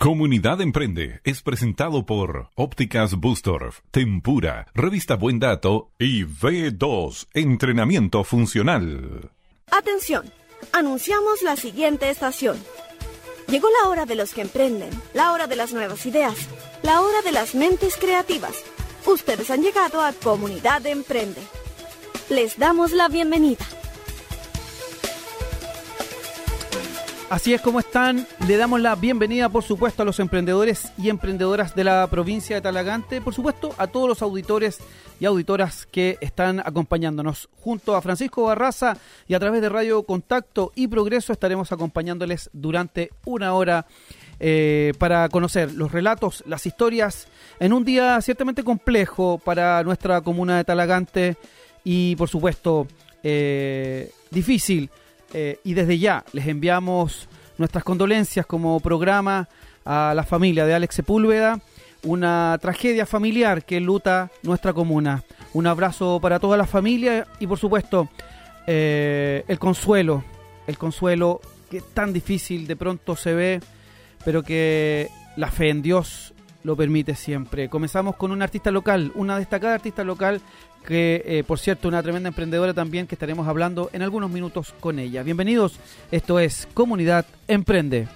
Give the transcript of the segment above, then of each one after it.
Comunidad Emprende es presentado por Ópticas Bustorf, Tempura, Revista Buen Dato y V2 Entrenamiento Funcional. Atención, anunciamos la siguiente estación. Llegó la hora de los que emprenden, la hora de las nuevas ideas, la hora de las mentes creativas. Ustedes han llegado a Comunidad Emprende. Les damos la bienvenida. Así es como están, le damos la bienvenida por supuesto a los emprendedores y emprendedoras de la provincia de Talagante, por supuesto a todos los auditores y auditoras que están acompañándonos. Junto a Francisco Barraza y a través de Radio Contacto y Progreso estaremos acompañándoles durante una hora eh, para conocer los relatos, las historias, en un día ciertamente complejo para nuestra comuna de Talagante y por supuesto eh, difícil eh, y desde ya les enviamos nuestras condolencias como programa a la familia de Alex Sepúlveda, una tragedia familiar que luta nuestra comuna. Un abrazo para toda la familia y por supuesto eh, el consuelo, el consuelo que tan difícil de pronto se ve, pero que la fe en Dios lo permite siempre. Comenzamos con una artista local, una destacada artista local que eh, por cierto una tremenda emprendedora también que estaremos hablando en algunos minutos con ella. Bienvenidos, esto es Comunidad Emprende.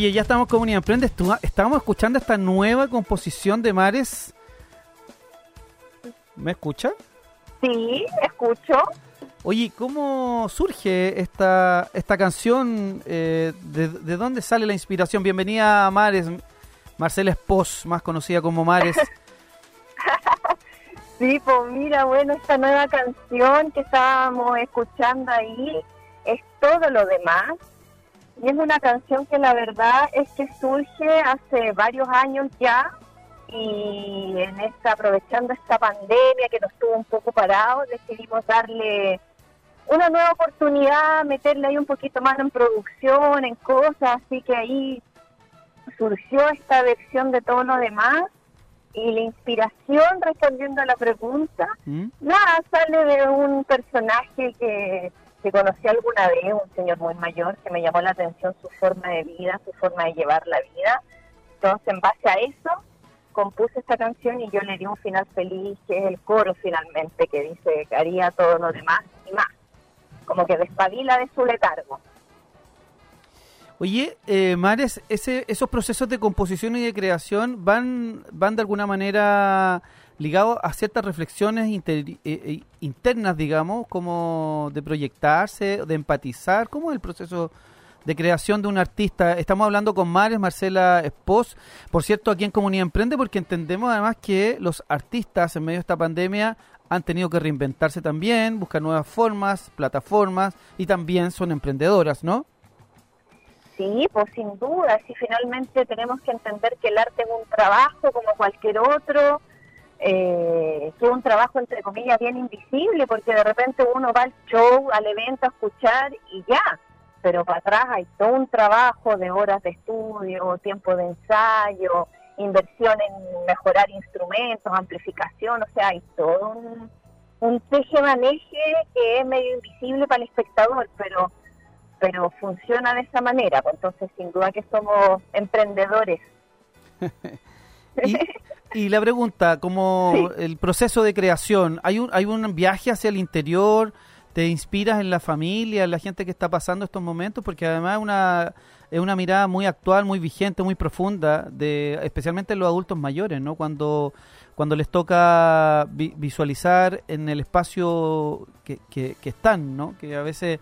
Oye, ya estamos Comunidad Emprende. Estábamos escuchando esta nueva composición de Mares. ¿Me escucha? Sí, escucho. Oye, ¿cómo surge esta, esta canción? Eh, de, dónde sale la inspiración? Bienvenida a Mares, Marcela Espos, más conocida como Mares. sí, pues mira, bueno, esta nueva canción que estábamos escuchando ahí es todo lo demás y es una canción que la verdad es que surge hace varios años ya y en esta aprovechando esta pandemia que nos tuvo un poco parados, decidimos darle una nueva oportunidad, meterle ahí un poquito más en producción, en cosas, así que ahí surgió esta versión de todo lo demás y la inspiración respondiendo a la pregunta, ¿Mm? nada, sale de un personaje que que conocí alguna vez, un señor muy mayor, que me llamó la atención su forma de vida, su forma de llevar la vida. Entonces, en base a eso, compuse esta canción y yo le di un final feliz, que es el coro finalmente, que dice que haría todo lo demás y más. Como que despabila de su letargo. Oye, eh, Mares, ese, esos procesos de composición y de creación van, van de alguna manera ligados a ciertas reflexiones eh, eh, internas, digamos, como de proyectarse, de empatizar. ¿Cómo es el proceso de creación de un artista? Estamos hablando con Mares, Marcela Espos, por cierto, aquí en Comunidad Emprende, porque entendemos además que los artistas en medio de esta pandemia han tenido que reinventarse también, buscar nuevas formas, plataformas y también son emprendedoras, ¿no? Sí, pues sin duda, si finalmente tenemos que entender que el arte es un trabajo como cualquier otro, eh, es un trabajo entre comillas bien invisible, porque de repente uno va al show, al evento a escuchar y ya, pero para atrás hay todo un trabajo de horas de estudio, tiempo de ensayo, inversión en mejorar instrumentos, amplificación, o sea, hay todo un, un teje-maneje que es medio invisible para el espectador, pero pero funciona de esa manera, pues entonces sin duda que somos emprendedores. y, la pregunta, como el proceso de creación, ¿hay un, ¿hay un viaje hacia el interior? ¿Te inspiras en la familia, en la gente que está pasando estos momentos? Porque además es una, es una mirada muy actual, muy vigente, muy profunda, de especialmente en los adultos mayores, ¿no? Cuando, cuando les toca visualizar en el espacio que, que, que están, ¿no? Que a veces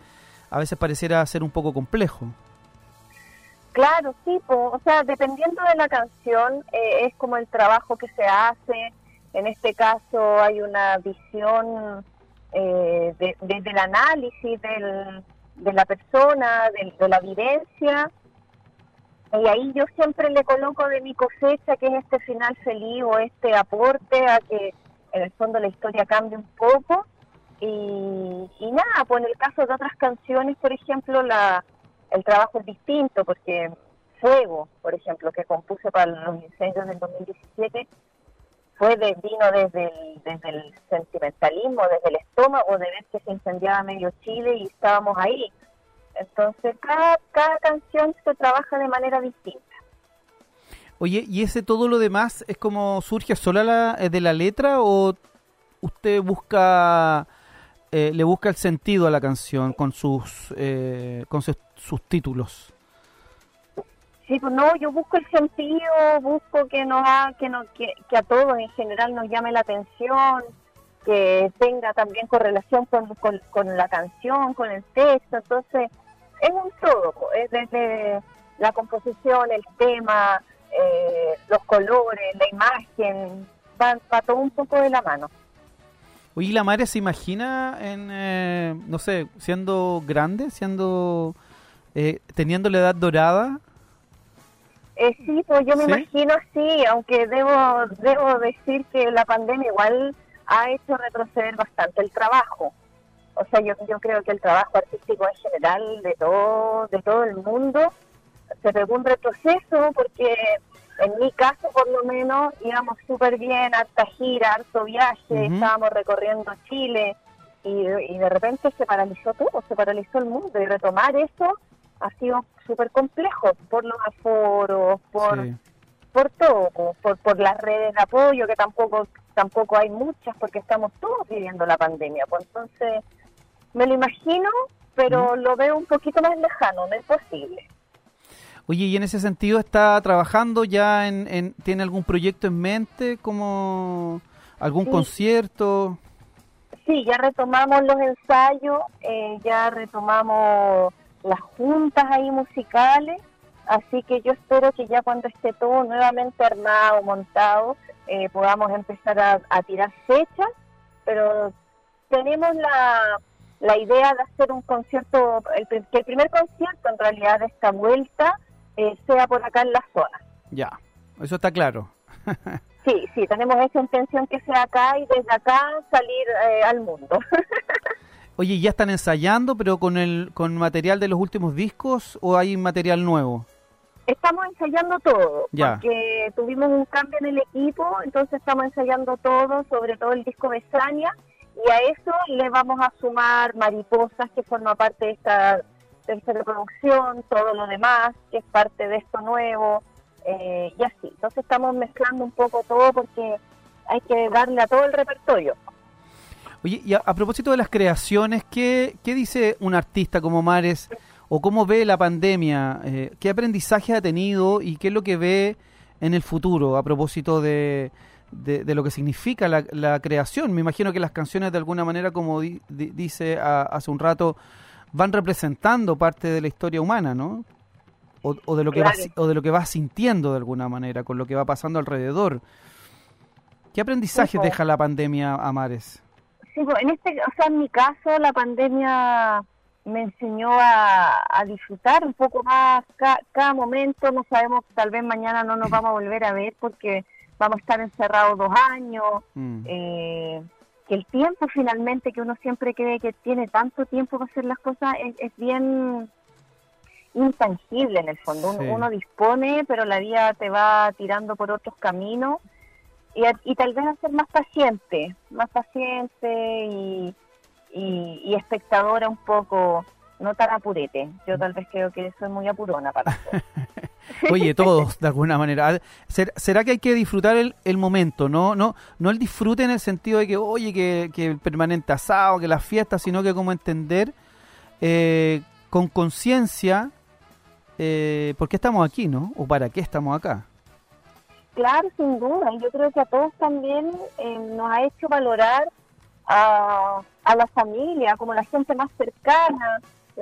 a veces pareciera ser un poco complejo. Claro, sí, o sea, dependiendo de la canción, eh, es como el trabajo que se hace. En este caso hay una visión eh, desde el análisis de la persona, de, la vivencia. Y ahí yo siempre le coloco de mi cosecha, que es este final feliz o este aporte a que en el fondo la historia cambie un poco y, nada, pues en el caso de otras canciones, por ejemplo, la, el trabajo es distinto, porque Fuego, por ejemplo, que compuse para los incendios del 2017, fue de, vino desde el, desde el sentimentalismo, desde el estómago, de ver que se incendiaba medio Chile y estábamos ahí. Entonces, cada, cada canción se trabaja de manera distinta. Oye, ¿y ese todo lo demás es como surge sola la, eh, de la letra o usted busca eh, le busca el sentido a la canción con sus eh, con sus, títulos. Sí, pues no, yo busco el sentido, busco que nos ha, que, nos, que, a todos en general nos llame la atención, que tenga también correlación con, con, la canción, con el texto, entonces es un todo, es desde la composición, el tema, eh, los colores, la imagen, va, va todo un poco de la mano. Oye, ¿la madre se imagina en, eh, no sé, siendo grande, siendo, eh, teniendo la edad dorada? Eh, sí, pues yo me imagino sí, aunque debo, debo decir que la pandemia igual ha hecho retroceder bastante el trabajo. O sea, yo, yo creo que el trabajo artístico en general de todo, de todo el mundo se pegó un retroceso porque en mi caso, por lo menos, íbamos súper bien, harta gira, harto viaje, estábamos recorriendo Chile y, de repente se paralizó todo, se paralizó el mundo y retomar eso ha sido súper complejo por los aforos, por, por todo, por, por las redes de apoyo que tampoco tampoco hay muchas porque estamos todos viviendo la pandemia. Pues entonces me lo imagino, pero lo veo un poquito más lejano, no es posible. Oye, y en ese sentido está trabajando ya en, tiene algún proyecto en mente, como algún concierto. Sí, ya retomamos los ensayos, eh, ya retomamos las juntas ahí musicales, así que yo espero que ya cuando esté todo nuevamente armado, montado, eh, podamos empezar a, tirar fechas, pero tenemos la, la idea de hacer un concierto, el, que el primer concierto en realidad de esta vuelta eh, sea por acá en la zona. Ya, eso está claro. sí, sí, tenemos esa intención que sea acá y desde acá salir eh, al mundo. Oye, ¿ya están ensayando, pero con el con material de los últimos discos o hay material nuevo? Estamos ensayando todo, porque tuvimos un cambio en el equipo, entonces estamos ensayando todo, sobre todo el disco Besania, y a eso le vamos a sumar Mariposas, que forma parte de esta tercera producción, todo lo demás, que es parte de esto nuevo, eh, y así. Entonces estamos mezclando un poco todo porque hay que darle a todo el repertorio. Oye, y a, propósito de las creaciones, ¿qué, ¿qué, dice un artista como Mares o cómo ve la pandemia? Eh, ¿Qué aprendizaje ha tenido y qué es lo que ve en el futuro a propósito de, de, lo que significa la, creación? Me imagino que las canciones de alguna manera, como dice hace un rato, van representando parte de la historia humana, ¿no? O, de lo que vas, o de lo que vas sintiendo de alguna manera, con lo que va pasando alrededor. ¿Qué aprendizajes deja la pandemia a Mares? Sí, en este, o sea, en mi caso la pandemia me enseñó a, disfrutar un poco más cada momento. No sabemos, tal vez mañana no nos vamos a volver a ver porque vamos a estar encerrados dos años. Mm. Eh, que el tiempo finalmente, que uno siempre cree que tiene tanto tiempo para hacer las cosas, es, bien intangible en el fondo. Uno, dispone, pero la vida te va tirando por otros caminos y, y tal vez hacer más paciente, más paciente y, espectadora un poco, no tan apurete. Yo tal vez creo que soy muy apurona para. Oye, todos, de alguna manera. ¿Será que hay que disfrutar el, el, momento? ¿no? No no el disfrute en el sentido de que, oye, que, que el permanente asado, que las fiestas, sino que como entender eh, con conciencia eh, por qué estamos aquí, ¿no? O para qué estamos acá. Claro, sin duda. Yo creo que a todos también eh, nos ha hecho valorar a, a la familia, como la gente más cercana,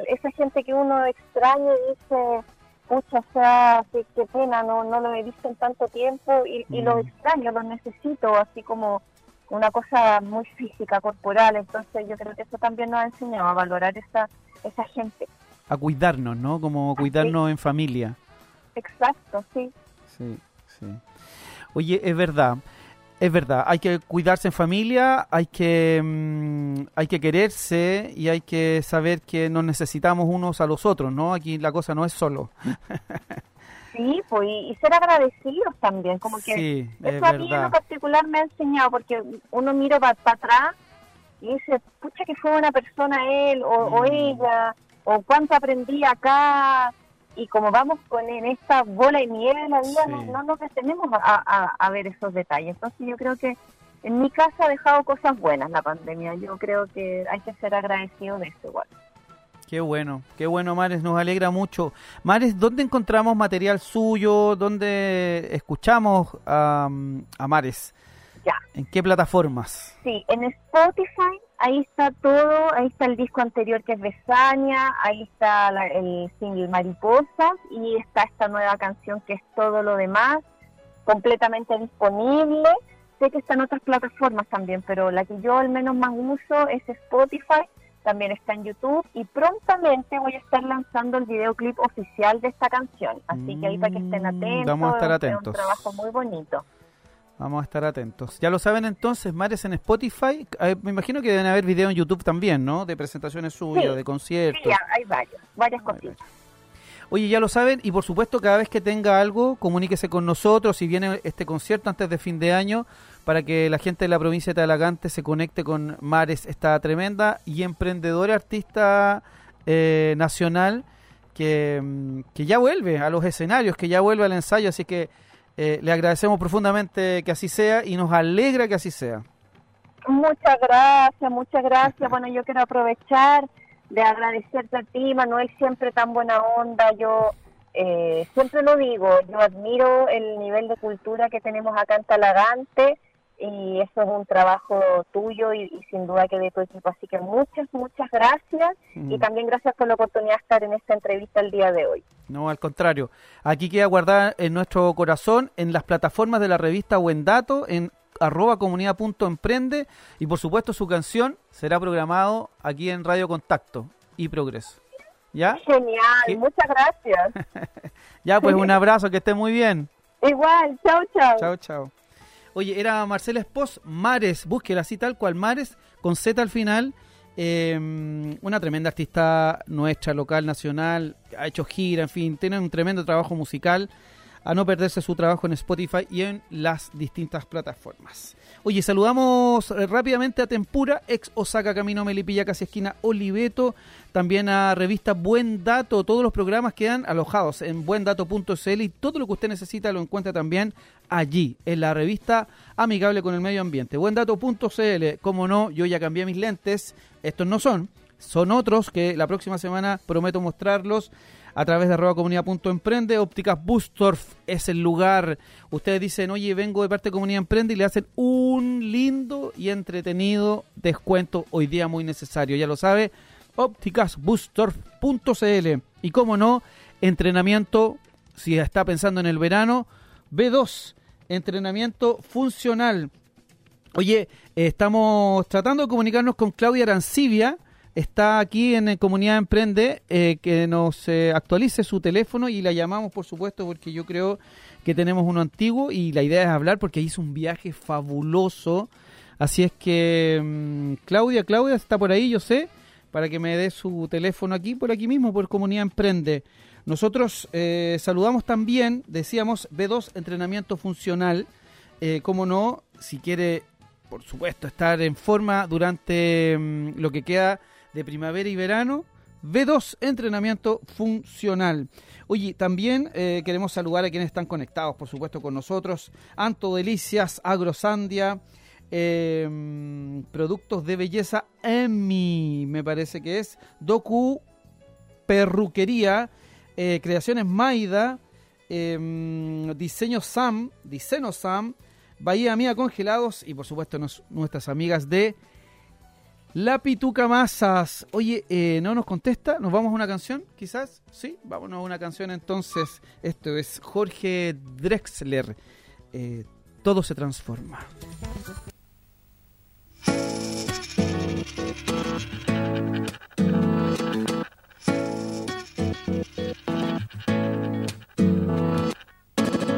esa gente que uno extraña y dice, pucha, o sea, qué, pena, no, no lo he visto en tanto tiempo y, y lo mm. extraño, lo necesito, así como una cosa muy física, corporal. Entonces yo creo que eso también nos ha enseñado a valorar esa, esa gente. A cuidarnos, ¿no? Como cuidarnos en familia. Exacto, sí. Sí, sí. Oye, es verdad. Es verdad, hay que cuidarse en familia, hay que, mm, hay que quererse y hay que saber que nos necesitamos unos a los otros, ¿no? Aquí la cosa no es solo. Sí, pues, y ser agradecidos también, como que sí, eso a mí en particular me ha enseñado, porque uno mira para atrás y dice, pucha que fue una persona él o, o mm. ella, o cuánto aprendí acá, y como vamos con en esta bola y nieve de la vida, no, nos detenemos a, ver esos detalles. Entonces yo creo que en mi casa ha dejado cosas buenas la pandemia. Yo creo que hay que ser agradecido de eso igual. Qué bueno, qué bueno Mares, nos alegra mucho. Mares, ¿dónde encontramos material suyo? ¿Dónde escuchamos a, a Mares? Ya. ¿En qué plataformas? Sí, en Spotify, ahí está todo, ahí está el disco anterior que es Besania, ahí está el single Mariposas y está esta nueva canción que es Todo lo demás, completamente disponible. Sé que está en otras plataformas también, pero la que yo al menos más uso es Spotify, también está en YouTube y prontamente voy a estar lanzando el videoclip oficial de esta canción. Así que ahí para que estén mm, atentos. Vamos a estar atentos. Es un trabajo muy bonito. Vamos a estar atentos. Ya lo saben entonces, Mares en Spotify. Eh, me imagino que deben haber videos en YouTube también, ¿no? De presentaciones suyas, de conciertos. Sí, hay varios, varias cositas. Oye, ya lo saben, y por supuesto, cada vez que tenga algo, comuníquese con nosotros si viene este concierto antes de fin de año, para que la gente de la provincia de Talagante se conecte con Mares, esta tremenda y emprendedora artista eh, nacional que, mm, que ya vuelve a los escenarios, que ya vuelve al ensayo, así que eh, le agradecemos profundamente que así sea y nos alegra que así sea. Muchas gracias, muchas gracias. Bueno, yo quiero aprovechar de agradecerte a ti, Manuel, siempre tan buena onda. Yo eh, siempre lo digo, yo admiro el nivel de cultura que tenemos acá en Talagante y eso es un trabajo tuyo y, sin duda que de tu equipo. Así que muchas, muchas gracias y mm. también gracias por la oportunidad de estar en esta entrevista el día de hoy. No, al contrario. Aquí queda guardada en nuestro corazón, en las plataformas de la revista Buen Dato, en arroba comunidad.emprende y por supuesto su canción será programado aquí en Radio Contacto y Progreso. ¿Ya? Genial, muchas gracias. ya, pues un abrazo, que esté muy bien. Igual, chao, chao. Chao, chao. Oye, era Marcela Espos, Mares, búsquela así tal cual, Mares, con Z al final. Em, una tremenda artista nuestra, local, nacional, ha hecho gira, en fin, tiene un tremendo trabajo musical. a no perderse su trabajo en Spotify y en las distintas plataformas. Oye, saludamos rápidamente a Tempura, ex Osaka Camino Melipilla, casi esquina Oliveto, también a revista Buen Dato, todos los programas quedan alojados en buendato.cl y todo lo que usted necesita lo encuentra también allí, en la revista Amigable con el Medio Ambiente. Buendato.cl, como no, yo ya cambié mis lentes, estos no son, son otros que la próxima semana prometo mostrarlos a través de arroba comunidad.emprende. Ópticas Bustorf es el lugar. Ustedes dicen, oye, vengo de parte de Comunidad Emprende y le hacen un lindo y entretenido descuento hoy día muy necesario. Ya lo sabe, ópticasbustorf.cl. Y como no, entrenamiento, si está pensando en el verano, B2, entrenamiento funcional. Oye, estamos tratando de comunicarnos con Claudia Arancibia está aquí en Comunidad Emprende, eh, que nos eh, actualice su teléfono y la llamamos, por supuesto, porque yo creo que tenemos uno antiguo y la idea es hablar porque hizo un viaje fabuloso. Así es que, mm, Claudia, Claudia está por ahí, yo sé, para que me dé su teléfono aquí, por aquí mismo, por Comunidad Emprende. Nosotros eh, saludamos también, decíamos, B2 Entrenamiento Funcional. como no, si quiere, por supuesto, estar en forma durante mm, lo que queda de primavera y verano. B2, entrenamiento funcional. Oye, también eh, queremos saludar a quienes están conectados, por supuesto, con nosotros. Anto Delicias, Agrosandia, em, Productos de Belleza EMI, me parece que es. Docu Perruquería, eh, Creaciones Maida, em, Diseño Sam, Diseño Sam, Bahía Mía Congelados y, por supuesto, nuestras amigas de la Pituca Masas. Oye, eh, no nos contesta. ¿Nos vamos a una canción, quizás? Sí, vámonos a una canción entonces. Esto es Jorge Drexler. Eh, todo se transforma.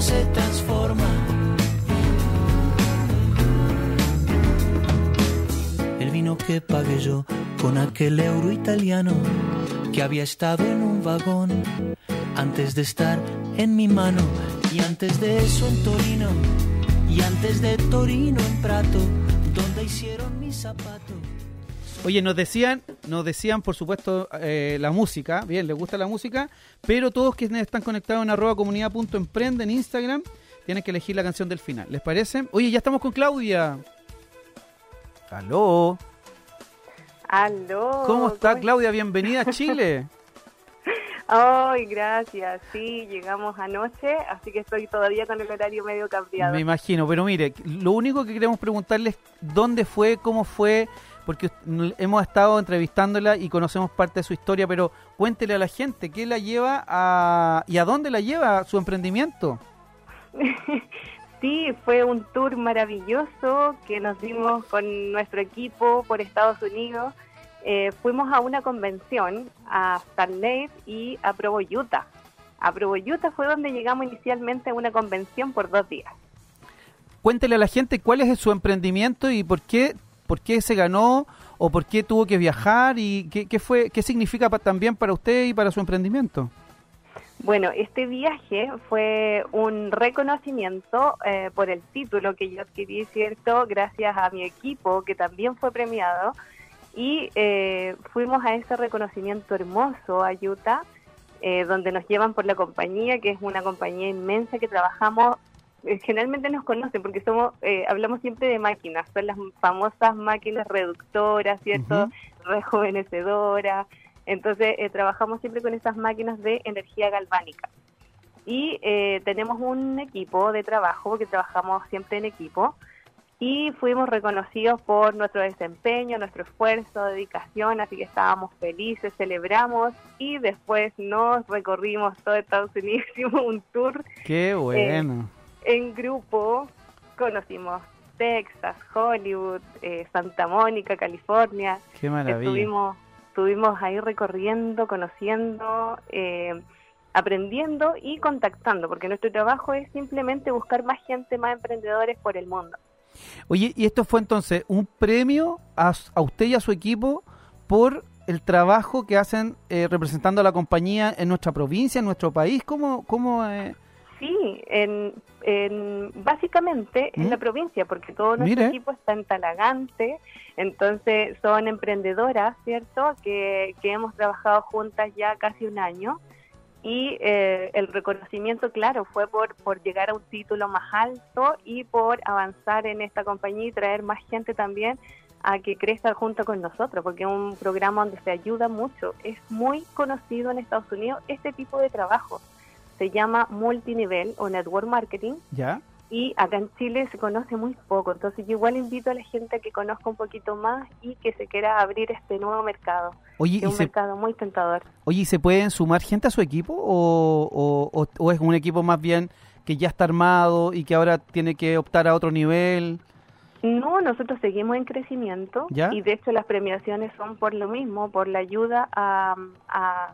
Se transforma. que pagué yo con aquel euro italiano que había estado en un vagón antes de estar en mi mano y antes de eso en Torino y antes de Torino en Prato donde hicieron mi zapato. Oye, nos decían, nos decían por supuesto eh, la música, bien, les gusta la música, pero todos quienes están conectados en arroba comunidad.emprende en Instagram tienen que elegir la canción del final. ¿Les parece? Oye, ya estamos con Claudia. Aló. Aló. ¿Cómo está Claudia? Bienvenida a Chile. Ay, gracias. Sí, llegamos anoche, así que estoy todavía con el horario medio cambiado. Me imagino, pero mire, lo único que queremos preguntarle es dónde fue, cómo fue, porque hemos estado entrevistándola y conocemos parte de su historia, pero cuéntele a la gente, ¿qué la lleva a y a dónde la lleva su emprendimiento? Sí, fue un tour maravilloso que nos dimos con nuestro equipo por Estados Unidos. Eh, fuimos a una convención a Stanley y a Provo, Utah. A Provo, Utah fue donde llegamos inicialmente a una convención por dos días. Cuéntele a la gente cuál es su emprendimiento y por qué, por qué se ganó o por qué tuvo que viajar y qué, fue, qué significa también para usted y para su emprendimiento. Bueno, este viaje fue un reconocimiento eh, por el título que yo adquirí, ¿cierto? Gracias a mi equipo, que también fue premiado. Y eh, fuimos a ese reconocimiento hermoso a Utah, eh, donde nos llevan por la compañía, que es una compañía inmensa que trabajamos generalmente nos conocen porque somos, eh, hablamos siempre de máquinas, son las famosas máquinas reductoras, ¿cierto? Rejuvenecedoras. Entonces, eh, trabajamos siempre con esas máquinas de energía galvánica. Y eh, tenemos un equipo de trabajo, porque trabajamos siempre en equipo, y fuimos reconocidos por nuestro desempeño, nuestro esfuerzo, dedicación, así que estábamos felices, celebramos y después nos recorrimos todo Estados Unidos, hicimos un tour. Qué bueno. Eh, en grupo conocimos Texas, Hollywood, eh, Santa Mónica, California. Qué maravilla. Estuvimos, estuvimos ahí recorriendo, conociendo, eh, aprendiendo y contactando, porque nuestro trabajo es simplemente buscar más gente, más emprendedores por el mundo. Oye, y esto fue entonces un premio a, a usted y a su equipo por el trabajo que hacen eh, representando a la compañía en nuestra provincia, en nuestro país. ¿Cómo, cómo eh? Sí, en, en básicamente en ¿Mm? la provincia, porque todo nuestro Mire. equipo está en Talagante, entonces son emprendedoras, ¿cierto? Que, que hemos trabajado juntas ya casi un año y eh, el reconocimiento, claro, fue por, por llegar a un título más alto y por avanzar en esta compañía y traer más gente también a que crezca junto con nosotros, porque es un programa donde se ayuda mucho. Es muy conocido en Estados Unidos este tipo de trabajo. Se llama multinivel o network marketing ¿Ya? y acá en Chile se conoce muy poco. Entonces yo igual invito a la gente a que conozca un poquito más y que se quiera abrir este nuevo mercado. Oye, que ¿y es un se, mercado muy tentador. oye, ¿y se pueden sumar gente a su equipo o, o- o- o es un equipo más bien que ya está armado y que ahora tiene que optar a otro nivel? No, nosotros seguimos en crecimiento ¿Ya? y de hecho las premiaciones son por lo mismo, por la ayuda a, a-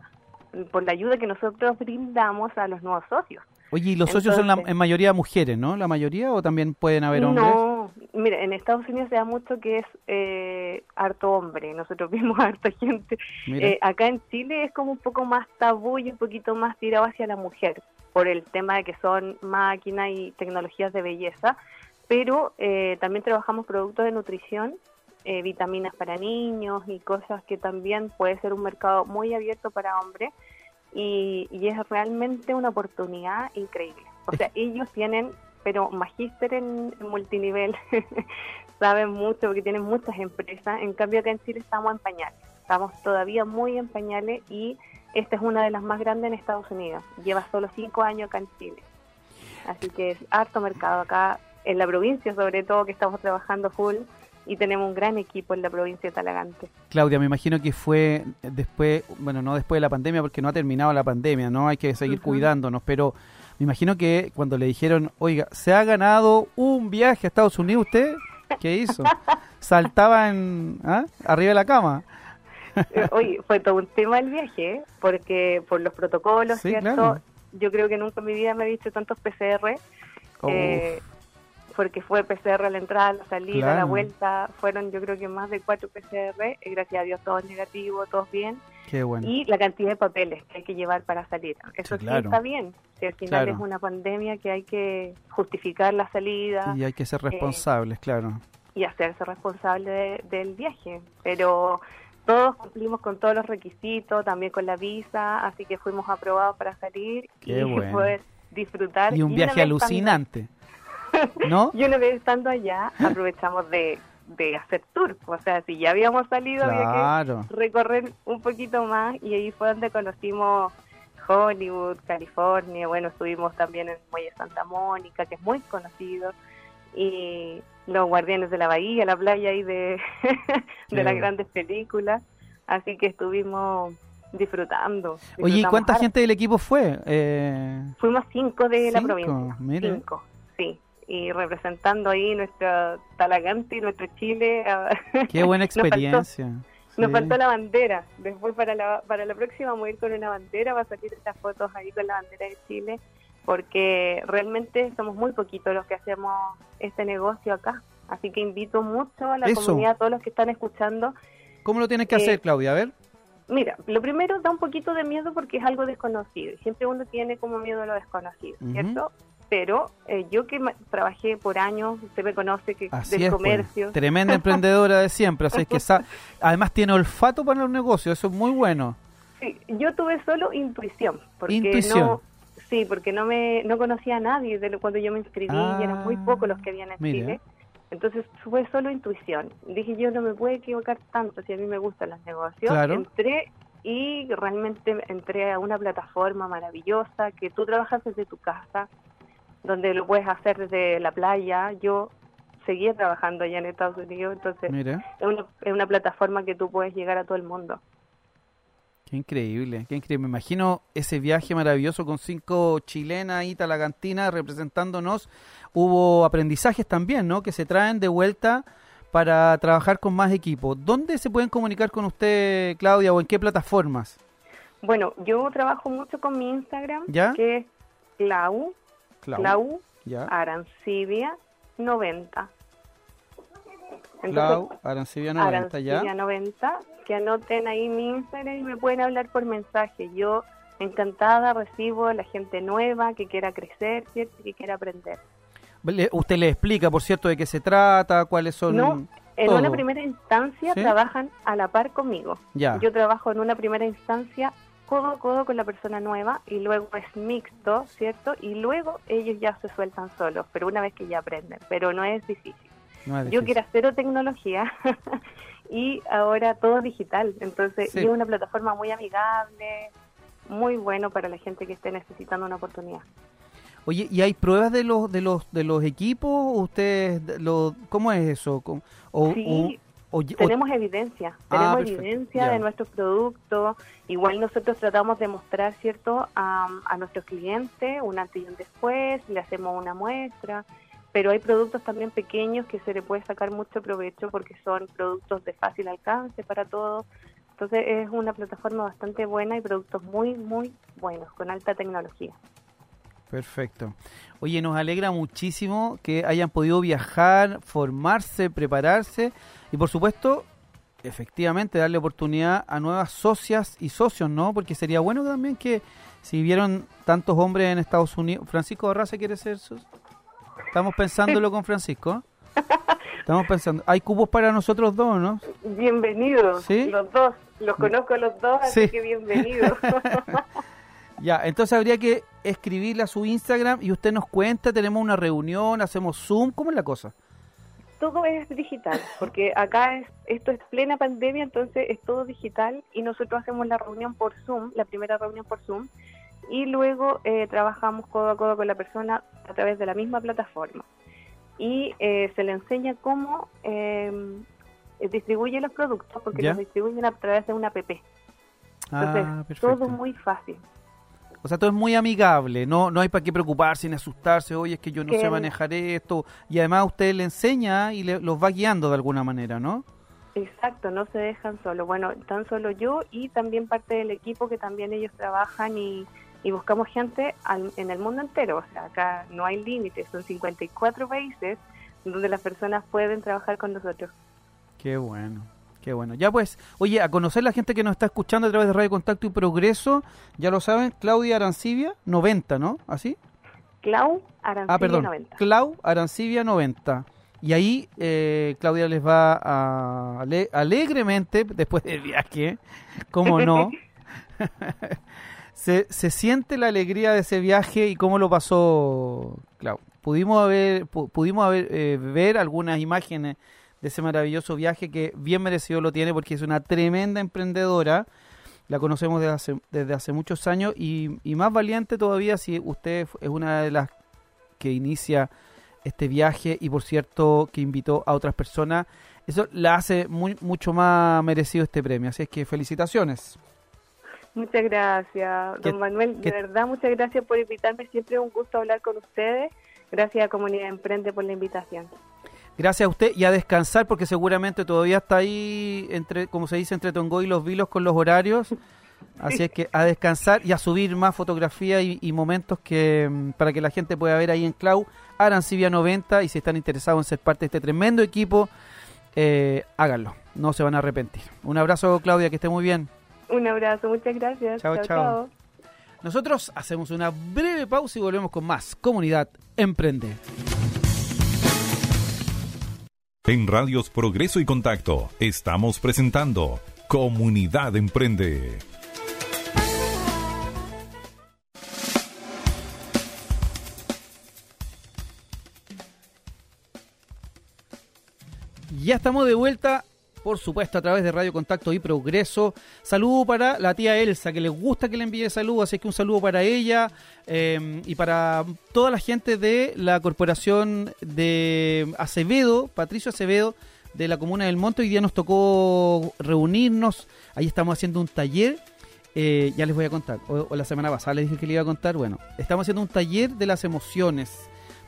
por la ayuda que nosotros brindamos a los nuevos socios. Oye, y los socios son la, en mayoría mujeres, ¿no? ¿La mayoría o también pueden haber hombres? No, mira, en Estados Unidos se da mucho que es eh, harto hombre, nosotros vimos harta gente. Eh, acá en Chile es como un poco más tabú y un poquito más tirado hacia la mujer, por el tema de que son máquinas y tecnologías de belleza, pero eh, también trabajamos productos de nutrición, eh, vitaminas para niños y cosas que también puede ser un mercado muy abierto para hombres y, y es realmente una oportunidad increíble. O sea, ellos tienen, pero magíster en, en multinivel, saben mucho porque tienen muchas empresas, en cambio acá en Chile estamos en pañales, estamos todavía muy en pañales y esta es una de las más grandes en Estados Unidos, lleva solo cinco años acá en Chile. Así que es harto mercado acá, en la provincia sobre todo que estamos trabajando full y tenemos un gran equipo en la provincia de Talagante. Claudia, me imagino que fue después, bueno, no después de la pandemia porque no ha terminado la pandemia, ¿no? Hay que seguir cuidándonos, pero me imagino que cuando le dijeron, oiga, se ha ganado un viaje a Estados Unidos, ¿usted qué hizo? Saltaba en, ¿ah? arriba de la cama. Eh, Oye, fue todo un tema el viaje, ¿eh? porque por los protocolos, Sí, ¿cierto? claro. Yo creo que nunca en mi vida me he visto tantos PCR, eh, porque fue PCR a la entrada, a la salida, a la vuelta, fueron yo creo que más de cuatro PCR, y gracias a Dios todos negativos, todos bien, qué bueno. y la cantidad de papeles que hay que llevar para salir. Eso sí, claro. está bien, si al final Claro. es una pandemia que hay que justificar la salida Y hay que ser responsables, claro. y hacerse responsable de- del viaje. Pero todos cumplimos con todos los requisitos, también con la visa, así que fuimos aprobados para salir Qué y bueno. poder disfrutar. Y un viaje alucinante, ¿no? y una vez estando allá, aprovechamos de, de hacer tour. O sea, si ya habíamos salido, había que recorrer un poquito más y ahí fue donde conocimos Hollywood, California. Bueno, estuvimos también en el Muelle Santa Mónica, que es muy conocido. Y los Guardianes de la Bahía, la playa ahí de, las grandes películas. Así que estuvimos disfrutando. Oye, ¿y cuánta harto. gente del equipo fue? Eh, Fuimos cinco de la provincia. mire. Cinco, sí. Y representando ahí nuestra Talagante y nuestro Chile. qué buena Nos faltó- experiencia. Nos faltó la bandera. Después para la, para la próxima vamos a ir con una bandera. Va a salir estas fotos ahí con la bandera de Chile. Porque realmente somos muy poquitos los que hacemos este negocio acá. Así que invito mucho a la Eso. comunidad, a todos los que están escuchando. ¿Cómo lo tienes que Eh, hacer, Claudia? A ver. Mira, lo primero da un poquito de miedo porque es algo desconocido. Siempre uno tiene como miedo a lo desconocido. ¿cierto? Pero eh, yo que trabajé por años, usted me conoce que Así del es, pues. comercio. tremenda emprendedora de siempre, así es que además tiene olfato para los negocios, eso es muy bueno. Sí, yo tuve solo intuición, porque Intuición. no Sí, porque no me no conocía a nadie de lo, cuando yo me inscribí y eran muy pocos los que habían en Ah, mire. Chile. Entonces fue solo intuición. Dije, yo no me puedo equivocar tanto si a mí me gustan los negocios. Claro. Entré y realmente entré a una plataforma maravillosa que tú trabajas desde tu casa, donde lo puedes hacer desde la playa. Yo seguía trabajando allá en Estados Unidos, entonces es una, es una plataforma que tú puedes llegar a todo el mundo. qué increíble, qué increíble. Me imagino ese viaje maravilloso con cinco chilenas ahí, talagantinas, representándonos. Hubo aprendizajes también, ¿no? Que se traen de vuelta para trabajar con más equipos. ¿Dónde se pueden comunicar con usted, Claudia, o en qué plataformas? Bueno, yo trabajo mucho con mi Instagram, ¿Ya? que es Clau, Clau, ¿Ya? Arancibia 90. Clau, Arancibia 90, ¿ya? Arancibia 90, que anoten ahí mi Instagram y me pueden hablar por mensaje. Yo encantada recibo a la gente nueva que quiera crecer, ¿cierto? que quiera aprender. Usted le explica, por cierto, de qué se trata, cuáles son... No, en todo. una primera instancia ¿Sí? trabajan a la par conmigo. Ya. Yo trabajo en una primera instancia codo a codo con la persona nueva y luego es mixto, ¿cierto? Y luego ellos ya se sueltan solos, pero una vez que ya aprenden, pero no es difícil. No es Yo difícil. quiero cero tecnología y ahora todo digital, entonces Sí. es una plataforma muy amigable, muy bueno para la gente que esté necesitando una oportunidad. Oye, ¿y hay pruebas de los de los de los equipos? ¿Ustedes de- lo, cómo es eso? ¿Cómo- O, Sí, o- Tenemos evidencia, Ah, tenemos evidencia ya. de nuestros productos. Igual nosotros tratamos de mostrar, ¿cierto?, a, a nuestros clientes un antes y un después, le hacemos una muestra, pero hay productos también pequeños que se le puede sacar mucho provecho porque son productos de fácil alcance para todos. Entonces es una plataforma bastante buena y productos muy, muy buenos, con alta tecnología. Perfecto. Oye, nos alegra muchísimo que hayan podido viajar, formarse, prepararse y por supuesto, efectivamente, darle oportunidad a nuevas socias y socios, ¿no? Porque sería bueno también que si vieron tantos hombres en Estados Unidos, Francisco Barraza quiere ser socio. Estamos pensándolo con Francisco. Estamos pensando, hay cupos para nosotros dos, ¿no? Bienvenidos, ¿Sí? los dos. Los conozco a los dos, así Sí. que bienvenidos. Ya, entonces habría que escribirle a su Instagram y usted nos cuenta, tenemos una reunión, hacemos Zoom, ¿cómo es la cosa? todo es digital, porque acá es, esto es plena pandemia, entonces es todo digital y nosotros hacemos la reunión por Zoom, la primera reunión por Zoom, y luego eh, trabajamos codo a codo con la persona a través de la misma plataforma. Y eh, se le enseña cómo eh, distribuye los productos, porque Ya. los distribuyen a través de una app. Entonces, ah, todo muy fácil. O sea, todo es muy amigable, no no hay para qué preocuparse ni asustarse, oye, es que yo no sé manejar esto, y además usted le enseña y le, los va guiando de alguna manera, ¿no? Exacto, no se dejan solo. Bueno, tan solo yo y también parte del equipo que también ellos trabajan y, y buscamos gente al- en el mundo entero. O sea, acá no hay límites, son 54 países donde las personas pueden trabajar con nosotros. Qué bueno, qué bueno. Ya pues, oye, a conocer la gente que nos está escuchando a través de Radio Contacto y Progreso, ya lo saben, Claudia Arancibia, 90, ¿no? ¿Así? Clau Arancibia Ah, perdón, 90. Clau Arancibia 90. Y ahí eh, Claudia les va a ale- alegremente, después del viaje, como no, se, se siente la alegría de ese viaje y cómo lo pasó Clau. Pudimos haber, pu- pudimos haber, eh, ver algunas imágenes de ese maravilloso viaje que bien merecido lo tiene porque es una tremenda emprendedora. La conocemos desde hace, desde hace muchos años y, y más valiente todavía si usted es una de las que inicia este viaje y por cierto que invitó a otras personas. Eso la hace muy, mucho más merecido este premio. Así es que felicitaciones. Muchas gracias, ¿Qué- don Manuel. qué- De verdad, muchas gracias por invitarme. Siempre es un gusto hablar con ustedes. Gracias a Comunidad Emprende por la invitación. Gracias a usted y a descansar porque seguramente todavía está ahí, entre como se dice, entre Tongo y los Vilos con los horarios. Así es que a descansar y a subir más fotografías y, y momentos que mm, para que la gente pueda ver ahí en Clau, Arancibia 90 y si están interesados en ser parte de este tremendo equipo, eh, háganlo, no se van a arrepentir. Un abrazo Claudia, que esté muy bien. Un abrazo, muchas gracias. Chao, chao. Nosotros hacemos una breve pausa y volvemos con más Comunidad Emprende. En Radios Progreso y Contacto estamos presentando Comunidad Emprende. Ya estamos de vuelta por supuesto, a través de Radio Contacto y Progreso. Saludo para la tía Elsa, que le gusta que le envíe saludos, así que un saludo para ella eh, y para toda la gente de la Corporación de Acevedo, Patricio Acevedo, de la Comuna del Monte. Hoy día nos tocó reunirnos, ahí estamos haciendo un taller. eh, ya les voy a contar, o, o la semana pasada les dije que le iba a contar. Bueno, estamos haciendo un taller de las emociones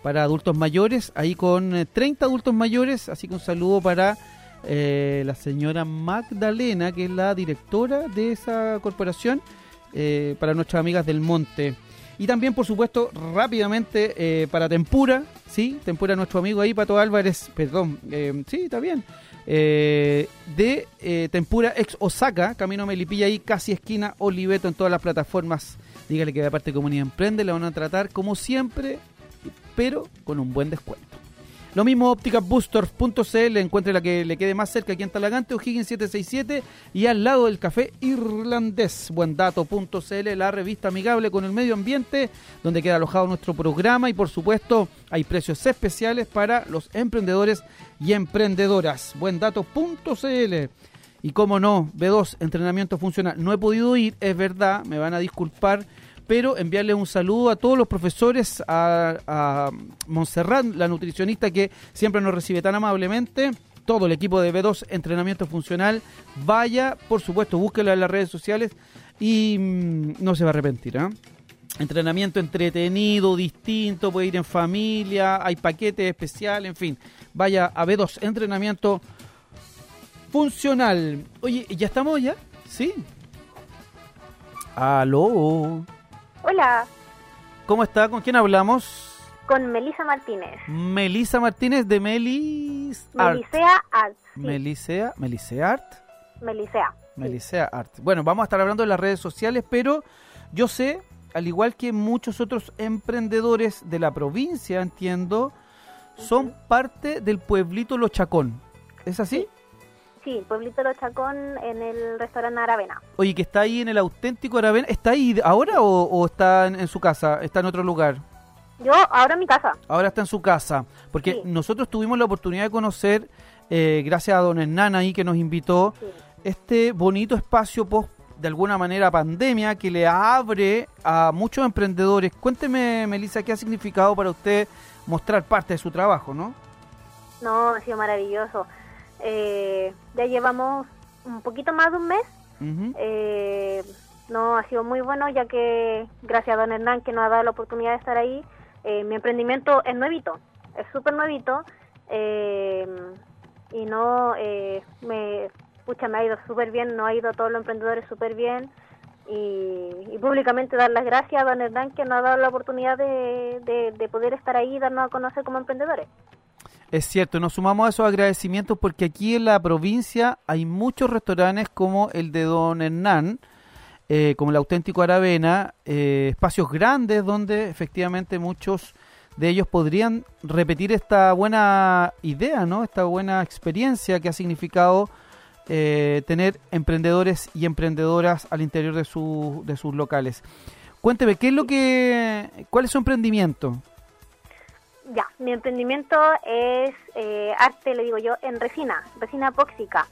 para adultos mayores, ahí con eh, 30 adultos mayores, así que un saludo para eh, la señora Magdalena, que es la directora de esa corporación, eh, para nuestras amigas del Monte. Y también, por supuesto, rápidamente eh, para Tempura, ¿sí? Tempura, nuestro amigo ahí, Pato Álvarez, perdón, sí, está bien. De Tempura ex Osaka, Camino Melipilla ahí, casi esquina Oliveto en todas las plataformas. Dígale que de parte Comunidad Emprende le van a tratar como siempre, pero con un buen descuento. Lo mismo ópticasboosters.cl, encuentre la que le quede más cerca aquí en Talagante, O'Higgins 767 y al lado del café irlandés, buendato.cl, la revista amigable con el medio ambiente, donde queda alojado nuestro programa y por supuesto hay precios especiales para los emprendedores y emprendedoras, buendato.cl. Y como no, B2, entrenamiento funcional. No he podido ir, es verdad, me van a disculpar, pero enviarle un saludo a todos los profesores, a, a Montserrat, la nutricionista que siempre nos recibe tan amablemente, todo el equipo de B2 Entrenamiento Funcional. Vaya, por supuesto, búsquela en las redes sociales y mm, no se va a arrepentir. ¿ah? Entrenamiento entretenido, distinto, puede ir en familia, hay paquetes especiales, en fin. Vaya a B2 Entrenamiento Funcional. Oye, ¿ya estamos ya? ¿Sí? Aló. Hola, ¿Cómo está? ¿Con quién hablamos? con Melisa Martínez. Melisa Martínez de Melis Art. Melisea Art. sí, Melisea, Melisea Art. Melisea. sí. Melisea Art. Bueno, vamos a estar hablando de las redes sociales, pero yo sé, al igual que muchos otros emprendedores de la provincia, entiendo, son parte del pueblito Lo Chacón. ¿Es así? Sí, Pueblito Lo Chacón en el restaurante Aravena. Oye, que está ahí en el auténtico Aravena. ¿Está ahí ahora o, o está en, en su casa? ¿Está en otro lugar? Yo ahora en mi casa. Ahora está en su casa. Porque Sí. nosotros tuvimos la oportunidad de conocer, eh, gracias a don Hernán ahí que nos invitó, Sí. este bonito espacio post, de alguna manera, pandemia, que le abre a muchos emprendedores. Cuénteme, Melissa, qué ha significado para usted mostrar parte de su trabajo, ¿no? No, ha sido maravilloso. Eh, ya llevamos un poquito más de un mes. Eh, no, ha sido muy bueno ya que gracias a don Hernán que nos ha dado la oportunidad de estar ahí. eh, mi emprendimiento es nuevito, es súper nuevito. eh, y no, eh, me, pucha, me ha ido súper bien, nos ha ido a todos los emprendedores súper bien. Y, y públicamente dar las gracias a don Hernán que nos ha dado la oportunidad de, de, de poder estar ahí y darnos a conocer como emprendedores. Es cierto, nos sumamos a esos agradecimientos porque aquí en la provincia hay muchos restaurantes como el de Don Hernán, eh, como el auténtico Aravena, eh, espacios grandes donde efectivamente muchos de ellos podrían repetir esta buena idea, ¿no? Esta buena experiencia que ha significado eh, tener emprendedores y emprendedoras al interior de, de sus locales. Cuénteme, ¿qué es lo que, cuál es su emprendimiento? Ya, mi emprendimiento es eh, arte, le digo yo, en resina, resina epóxica.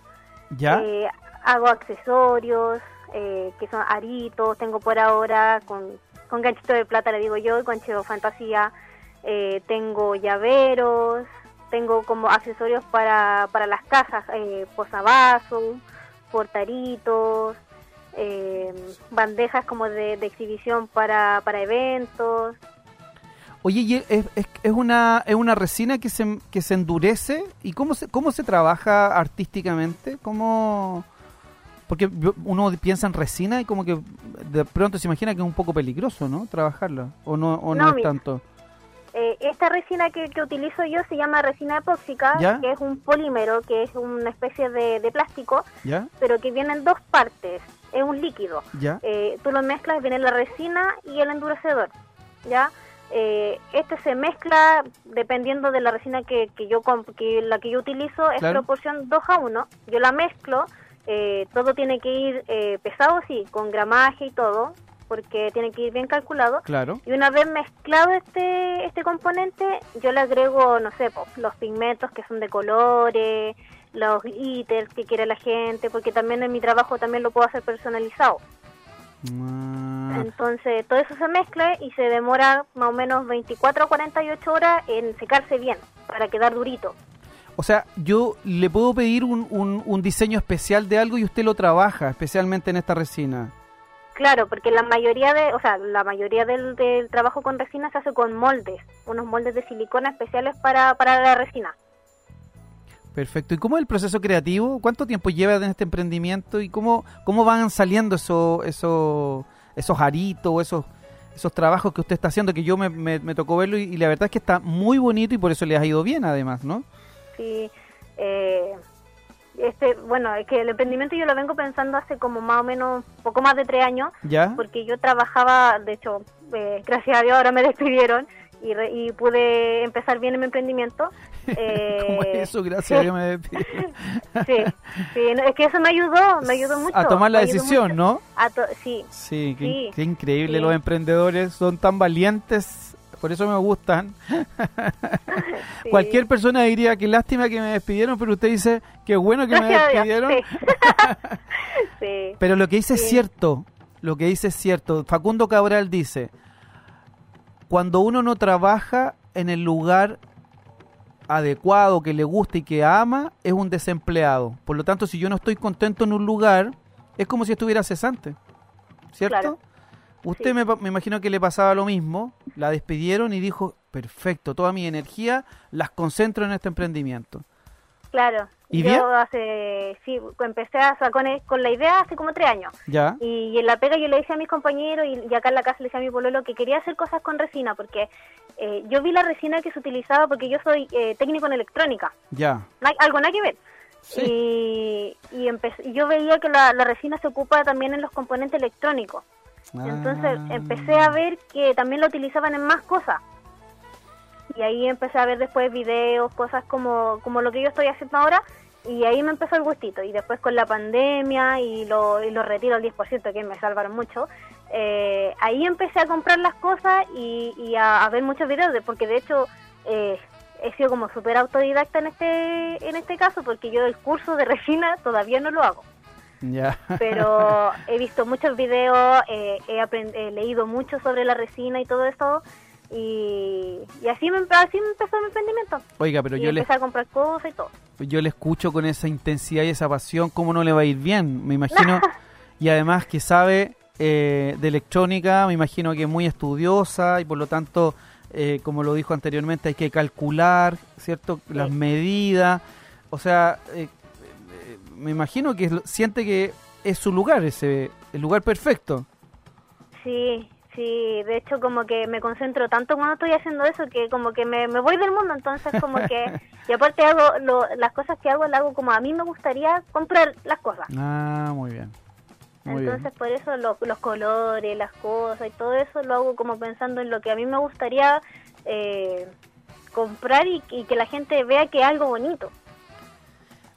¿Ya? Eh, hago accesorios, eh, que son aritos, tengo por ahora con, con ganchito de plata, le digo yo, y con chivo fantasía. Eh, tengo llaveros, tengo como accesorios para, para las casas, eh, posavasos, portaritos, eh, bandejas como de, de exhibición para, para eventos. Oye, ¿y es, es, es una, es una resina que se, que se endurece? ¿Y cómo se, cómo se trabaja artísticamente? ¿Cómo...? Porque uno piensa en resina y como que de pronto se imagina que es un poco peligroso, ¿no? Trabajarla. ¿O no, o no, No, es mira. tanto? Eh, esta resina que, que utilizo yo se llama resina epóxica, ¿Ya? que es un polímero, que es una especie de, de plástico, ¿Ya? pero que viene en dos partes, es un líquido. ¿Ya? Eh, tú lo mezclas, viene la resina y el endurecedor, ¿ya? Eh, este se mezcla dependiendo de la resina que, que yo que la que yo utilizo es Claro. proporción 2 a 1. Yo la mezclo, eh, todo tiene que ir eh, pesado, sí, con gramaje y todo, porque tiene que ir bien calculado. Claro. Y una vez mezclado este este componente, yo le agrego, no sé, po, los pigmentos que son de colores, los glitters que quiere la gente, porque también en mi trabajo también lo puedo hacer personalizado. Ah, Entonces, todo eso se mezcla y se demora más o menos 24 o 48 horas en secarse bien, para quedar durito. o sea, yo le puedo pedir un, un, un diseño especial de algo y usted lo trabaja, especialmente en esta resina. Claro, porque la mayoría de, o sea, la mayoría del, del trabajo con resina se hace con moldes, unos moldes de silicona especiales para, para la resina. Perfecto. ¿Y cómo es el proceso creativo? ¿Cuánto tiempo lleva en este emprendimiento y cómo, cómo van saliendo esos esos esos aritos esos esos trabajos que usted está haciendo? Que yo me, me- me tocó verlo y, y la verdad es que está muy bonito y por eso le ha ido bien además, ¿no? Sí, eh, este, bueno, es que el emprendimiento yo lo vengo pensando hace como más o menos poco más de tres años, ¿Ya? porque yo trabajaba, de hecho, eh, gracias a Dios ahora me despidieron y, re- y pude empezar bien en mi emprendimiento. Eh, ¿Cómo es eso? Gracias a Dios me. Sí, sí, no, es que eso me ayudó, me ayudó mucho. A tomar la decisión. ¿no? A sí, Sí, qué, Sí, qué increíble. sí. Los emprendedores son tan valientes, por eso me gustan. sí. Cualquier persona diría que lástima que me despidieron, pero usted dice que bueno que me Gracias despidieron. sí. Sí. Pero lo que dice es Sí. cierto, lo que dice es cierto. Facundo Cabral dice, cuando uno no trabaja en el lugar adecuado, que le gusta y que ama, es un desempleado. Por lo tanto, si yo no estoy contento en un lugar, es como si estuviera cesante. ¿Cierto? Claro. Usted Sí. me, me imagino que le pasaba lo mismo, la despidieron y dijo, perfecto, toda mi energía las concentro en este emprendimiento. Claro. ¿Y yo hace, sí, empecé a, o sea, con, con la idea hace como tres años. ¿Ya? Y, en la pega yo le decía a mis compañeros y, y acá en la casa le decía a mi pololo que quería hacer cosas con resina porque eh, yo vi la resina que se utilizaba porque yo soy eh, técnico en electrónica, Ya. Na- algo nada que ver. Sí. Y, y, yo veía que la, la resina se ocupa también en los componentes electrónicos. Entonces Ah. empecé a ver que también lo utilizaban en más cosas. Y ahí empecé a ver después videos, cosas como, como lo que yo estoy haciendo ahora. Y ahí me empezó el gustito. Y después con la pandemia y, lo, y los retiros al 10%, que me salvaron mucho, eh, ahí empecé a comprar las cosas y, y a, a ver muchos videos. de- porque de hecho eh, he sido como súper autodidacta en este, en este caso, porque yo el curso de resina todavía no lo hago pero he visto muchos videos, eh, he, he leído mucho sobre la resina y todo eso, y, y así, me, así me empezó mi emprendimiento. Oiga, pero y yo le, empecé a comprar cosas y todo. yo le escucho con esa intensidad y esa pasión, ¿cómo no le va a ir bien? Me imagino, y además que sabe eh, de electrónica, me imagino que es muy estudiosa y por lo tanto, eh, como lo dijo anteriormente, hay que calcular, ¿cierto? Las medidas, o sea, eh, eh, me imagino que siente que es su lugar, ese, el lugar perfecto. Sí, sí, de hecho como que me concentro tanto cuando estoy haciendo eso que como que me, me voy del mundo, entonces como que, y aparte hago lo- las cosas que hago, las hago como a mí me gustaría comprar las cosas. Ah, muy bien. Muy bien. Entonces por eso lo- los colores, las cosas y todo eso lo hago como pensando en lo que a mí me gustaría eh, comprar y, y que la gente vea que es algo bonito.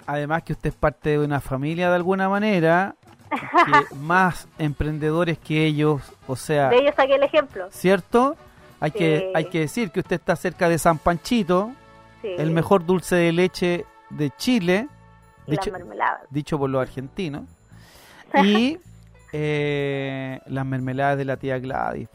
Además que usted es parte de una familia de alguna manera, que más emprendedores que ellos, o sea, De ellos saqué el ejemplo. ¿cierto? Hay que hay que decir que usted está cerca de San Panchito, Sí, el mejor dulce de leche de Chile, y dicho, dicho por los argentinos, y eh, las mermeladas de la tía Gladys,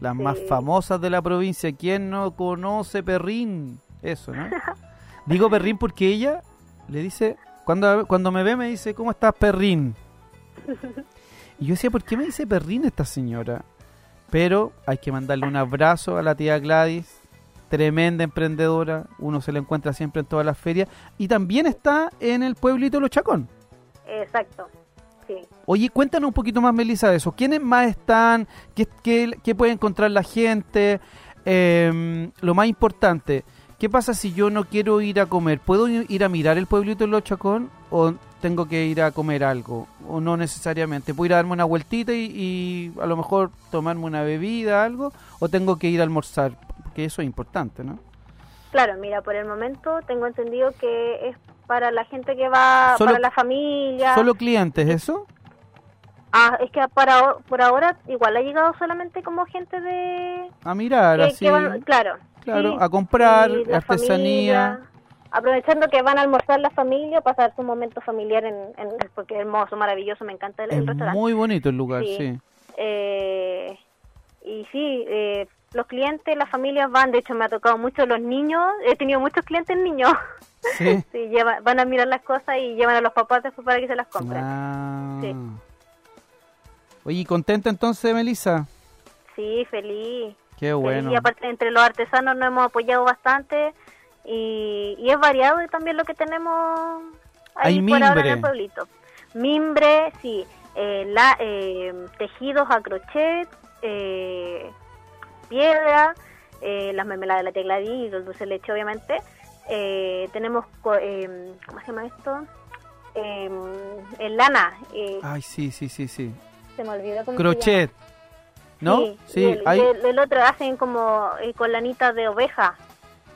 las más famosas de la provincia. ¿Quién no conoce Perrín? Eso, ¿no? Digo Perrín porque ella le dice, cuando, cuando me ve me dice, ¿cómo estás Perrín? Y yo decía, ¿por qué me dice Perrín esta señora? Pero hay que mandarle un abrazo a la tía Gladys, tremenda emprendedora, uno se la encuentra siempre en todas las ferias, y también está en el pueblito Los Chacón. Exacto, sí. Oye, cuéntanos un poquito más, Melissa, de eso. ¿Quiénes más están? ¿Qué, qué, qué puede encontrar la gente? Eh, lo más importante, ¿qué pasa si yo no quiero ir a comer? ¿Puedo ir a mirar el pueblito de Los Chacón o tengo que ir a comer algo? ¿O no necesariamente? ¿Puedo ir a darme una vueltita y, y a lo mejor tomarme una bebida, algo? ¿O tengo que ir a almorzar? Porque eso es importante, ¿no? Claro, mira, por el momento tengo entendido que es para la gente que va, Solo- para la familia. ¿Solo clientes eso? Ah, es que para por ahora igual ha llegado solamente como gente de... A mirar, que- así. que van- claro. Claro, sí, a comprar artesanía. familia, aprovechando que van a almorzar la familia, pasar su momento familiar en, en- porque es hermoso, maravilloso, me encanta el, el Es restaurante. muy bonito el lugar, Sí. sí. Eh, y sí, eh, los clientes, las familias van, de hecho me ha tocado mucho los niños, he tenido muchos clientes niños. Sí. Sí, lleva- van a mirar las cosas y llevan a los papás después para que se las compren. Ah. Sí. Oye, ¿y ¿contenta entonces, Melissa? Sí, feliz. Qué bueno. Y aparte, entre los artesanos nos hemos apoyado bastante y, y es variado también lo que tenemos ahí Hay por ahora en mimbre. el pueblito. Mimbre, sí, eh, la, eh, tejidos a crochet, eh, piedra, eh, las mermeladas de la los dulces de leche, obviamente. Tenemos, ¿cómo se llama esto? En lana, Ay, sí, sí, sí, sí. se me olvidó cómo se Crochet. ¿No? Sí, Sí, el, hay... el- el otro hacen como con lanitas de oveja.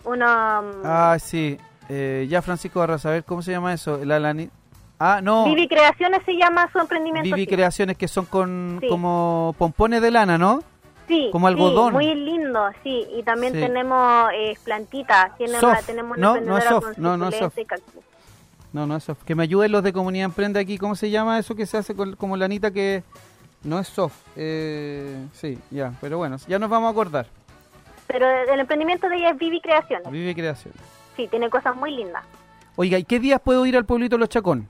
Una. Ah, sí. Eh, ya Francisco va a saber cómo se llama eso. La lani- Ah, no. Vivi Creaciones se llama su emprendimiento. Vivi sí. Creaciones que son con Sí. como pompones de lana, ¿no? Sí, como sí, algodón. muy lindo, sí. Y también tenemos eh, plantitas. Soft. tenemos una No, no es soft, no, no es soft. No. Que me ayuden los de Comunidad Emprende aquí. ¿Cómo se llama eso que se hace con, como lanita que no es soft? Eh, sí, ya. Pero bueno, ya nos vamos a acordar. Pero el emprendimiento de ella es Vivi Creaciones. Vive Creación. Sí, tiene cosas muy lindas. Oiga, ¿y qué días puedo ir al pueblito Los Chacón?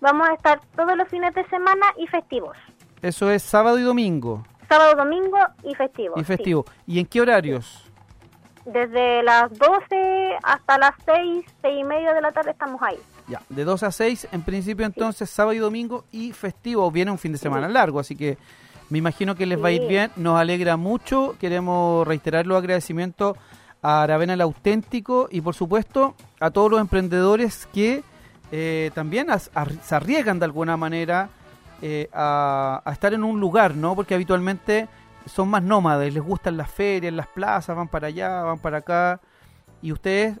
Vamos a estar todos los fines de semana y festivos. Eso es sábado y domingo. Sábado, domingo y festivos. Y sí. festivo. ¿Y en qué horarios? Desde las 12 hasta las 6, 6 y media de la tarde estamos ahí. Ya, de 2 a 6, en principio entonces sábado y domingo y festivo. Viene un fin de semana largo, así que me imagino que les va a ir bien. Nos alegra mucho. Queremos reiterar los agradecimientos a Aravena el Auténtico y por supuesto a todos los emprendedores que eh, también as- se arriesgan de alguna manera eh, a, a estar en un lugar, ¿no? Porque habitualmente son más nómades, les gustan las ferias, las plazas, van para allá, van para acá. Y ustedes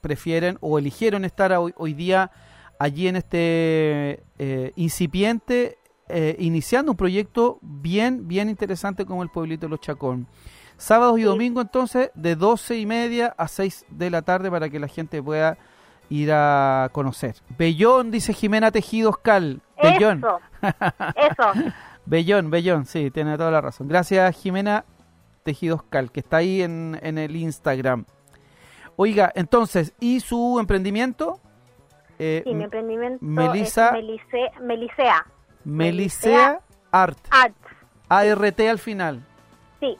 prefieren o eligieron estar hoy, hoy día allí en este eh, incipiente, eh, iniciando un proyecto bien, bien interesante como el Pueblito de los Chacón. Sábados y domingo entonces de 12 y media a 6 de la tarde para que la gente pueda ir a conocer. Bellón, dice Jimena Tejidos Cal. Bellón. Eso. Eso. Bellón, Bellón, sí, tiene toda la razón. Gracias, Jimena Tejidos Cal, que está ahí en, en el Instagram. Oiga, entonces, ¿y su emprendimiento? Eh, Sí, mi emprendimiento Melissa- es Melice- Melicea Melicea Art. Art. ART al final. Sí,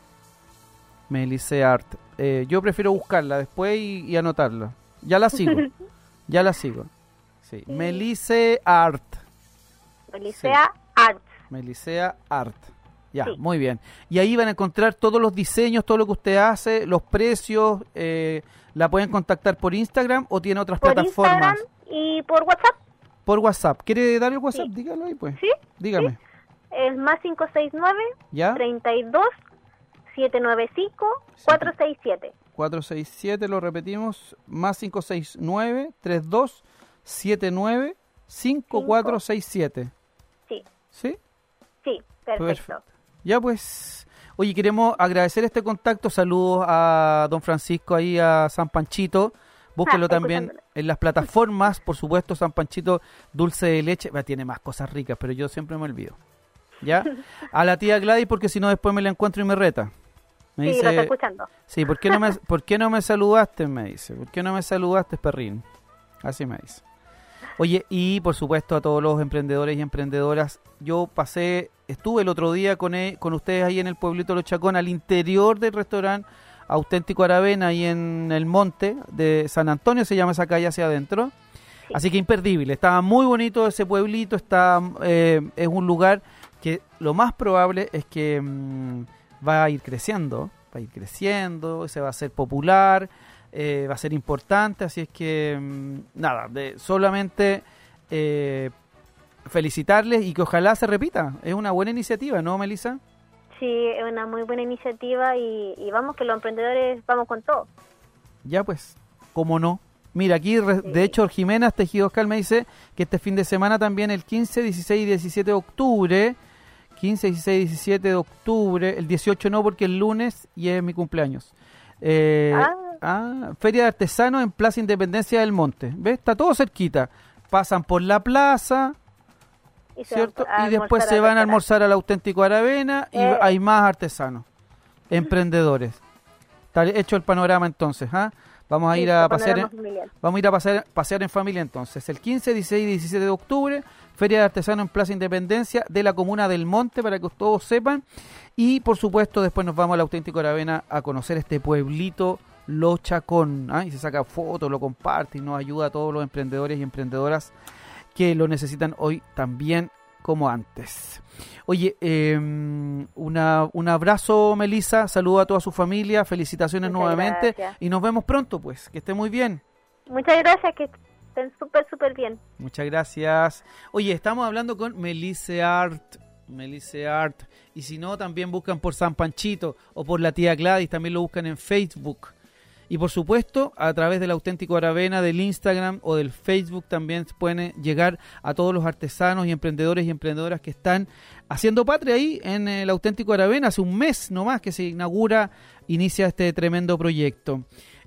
Melicea Art. Eh, yo prefiero buscarla después y, y anotarla. Ya la sigo. ya la sigo. Sí. Melicea Art. Melicea Art. Melicea Art. Ya, Sí. muy bien. Y ahí van a encontrar todos los diseños, todo lo que usted hace, los precios. eh, ¿La pueden contactar por Instagram o tiene otras Por plataformas? Instagram y por WhatsApp. Por WhatsApp. ¿Quiere dar el WhatsApp? Sí. Dígalo ahí, pues. Sí, Dígame. Es más 569 ¿Ya? 32 795 467. 467, lo repetimos. Más 569 32 79 5467. Sí, ¿Sí? sí, perfecto. Perfecto. Ya pues, oye, queremos agradecer este contacto. Saludos a don Francisco ahí, a San Panchito. Búsquelo Ah, también en las plataformas, por supuesto, San Panchito dulce de leche. Bah, tiene más cosas ricas, pero yo siempre me olvido. ¿Ya? A la tía Gladys, porque si no después me la encuentro y me reta. Me Sí, lo está escuchando. Sí, ¿por qué, no me, ¿por qué no me saludaste? Me dice. ¿Por qué no me saludaste, perrín? Así me dice. Oye, y por supuesto a todos los emprendedores y emprendedoras. Yo pasé, estuve el otro día con, e- con ustedes ahí en el pueblito de Los Chacón, al interior del restaurante Auténtico Aravena, ahí en el monte de San Antonio, se llama esa calle hacia adentro. Sí. Así que imperdible. Estaba muy bonito ese pueblito, está, eh, es un lugar que lo más probable es que mm, va a ir creciendo, va a ir creciendo, se va a hacer popular, eh, va a ser importante, así es que mm, nada, de solamente eh, felicitarles y que ojalá se repita. Es una buena iniciativa, ¿no, Melissa? Sí, es una muy buena iniciativa y, y vamos que los emprendedores vamos con todo. Ya pues, cómo no. Mira, aquí re- de hecho Jimena Tejidoscal me dice que este fin de semana también el 15, 16 y 17 de octubre, 15, 16 y 17 de octubre, el 18 no porque el lunes y es mi cumpleaños. Eh, Ah. ah, Feria de Artesanos en Plaza Independencia del Monte. ¿Ves? Está todo cerquita. Pasan por la plaza, Y ¿cierto? Y después se van a almorzar al auténtico Aravena y Eh. hay más artesanos, emprendedores. Está hecho el panorama entonces, ¿ah? Vamos a Sí, ir a pasear, en, familiar. vamos a ir a pasear, pasear en familia entonces. El 15, 16 y 17 de octubre, Feria de Artesanos en Plaza Independencia de la Comuna del Monte, para que todos sepan. Y por supuesto, después nos vamos al auténtico Aravena a conocer este pueblito Lochacón. ¿ah? Y se saca fotos, lo comparte y nos ayuda a todos los emprendedores y emprendedoras que lo necesitan hoy también como antes. Oye, eh, una, un abrazo, Melissa. Saludo a toda su familia. Felicitaciones Muchas nuevamente. gracias. Y nos vemos pronto, pues. Que esté muy bien. Muchas gracias, que estén súper, súper bien. Muchas gracias. Oye, estamos hablando con Melisse Art. Melisse Art. Y si no, también buscan por San Panchito o por la tía Gladys. También lo buscan en Facebook. Y por supuesto, a través del auténtico Aravena, del Instagram o del Facebook también pueden llegar a todos los artesanos y emprendedores y emprendedoras que están haciendo patria ahí en el auténtico Aravena. Hace un mes nomás que se inaugura, inicia este tremendo proyecto.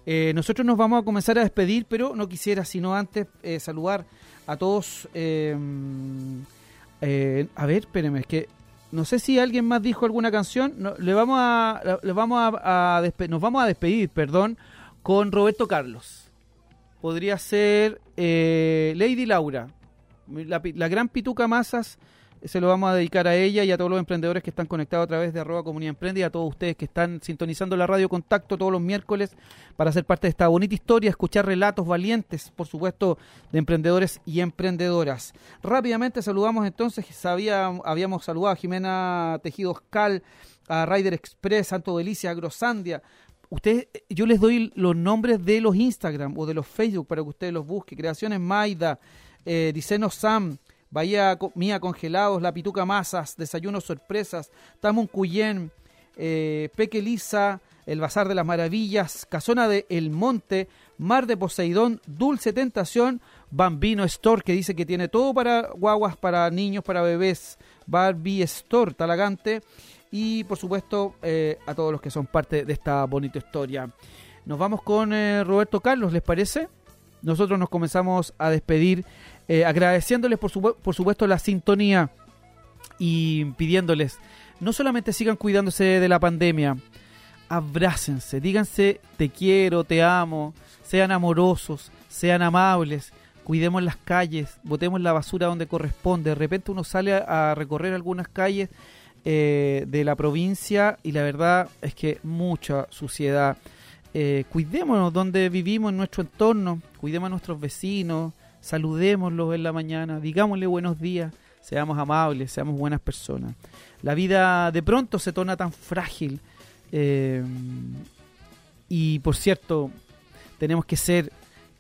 Eh, nosotros nos vamos a comenzar a despedir, pero no quisiera sino antes eh, saludar a todos. eh, eh, a ver, espérenme, es que no sé si alguien más dijo alguna canción. No, le vamos a, le vamos a, a despe- nos vamos a despedir, perdón, con Roberto Carlos. Podría ser eh, Lady Laura, la, gran Pituca Masas. Se lo vamos a dedicar a ella y a todos los emprendedores que están conectados a través de arroba comunidad emprende y a todos ustedes que están sintonizando la radio contacto todos los miércoles para ser parte de esta bonita historia, escuchar relatos valientes, por supuesto, de emprendedores y emprendedoras. Rápidamente saludamos entonces, sabía, habíamos saludado a Jimena Tejido Oscal, a Rider Express, Santo Delicia, Agrosandia. Ustedes, yo les doy los nombres de los Instagram o de los Facebook para que ustedes los busquen. Creaciones Maida, eh, Diceno Sam, Bahía Mía Congelados, La Pituca Masas, Desayunos Sorpresas, Tamun Cuyén, eh, Peque Lisa, El Bazar de las Maravillas, Casona de El Monte, Mar de Poseidón, Dulce Tentación, Bambino Store, que dice que tiene todo para guaguas, para niños, para bebés, Barbie Store, Talagante, y por supuesto eh, a todos los que son parte de esta bonita historia. Nos vamos con eh, Roberto Carlos, ¿les parece? Nosotros nos comenzamos a despedir eh, agradeciéndoles por, supu- por supuesto la sintonía y pidiéndoles no solamente sigan cuidándose de la pandemia, abrácense, díganse te quiero, te amo, sean amorosos, sean amables, cuidemos las calles, botemos la basura donde corresponde. De repente uno sale a recorrer algunas calles eh, de la provincia y la verdad es que mucha suciedad. Eh, cuidémonos donde vivimos, en nuestro entorno, cuidemos a nuestros vecinos, saludémoslos en la mañana, digámosle buenos días, seamos amables, seamos buenas personas. La vida de pronto se torna tan frágil eh, y por cierto, tenemos que ser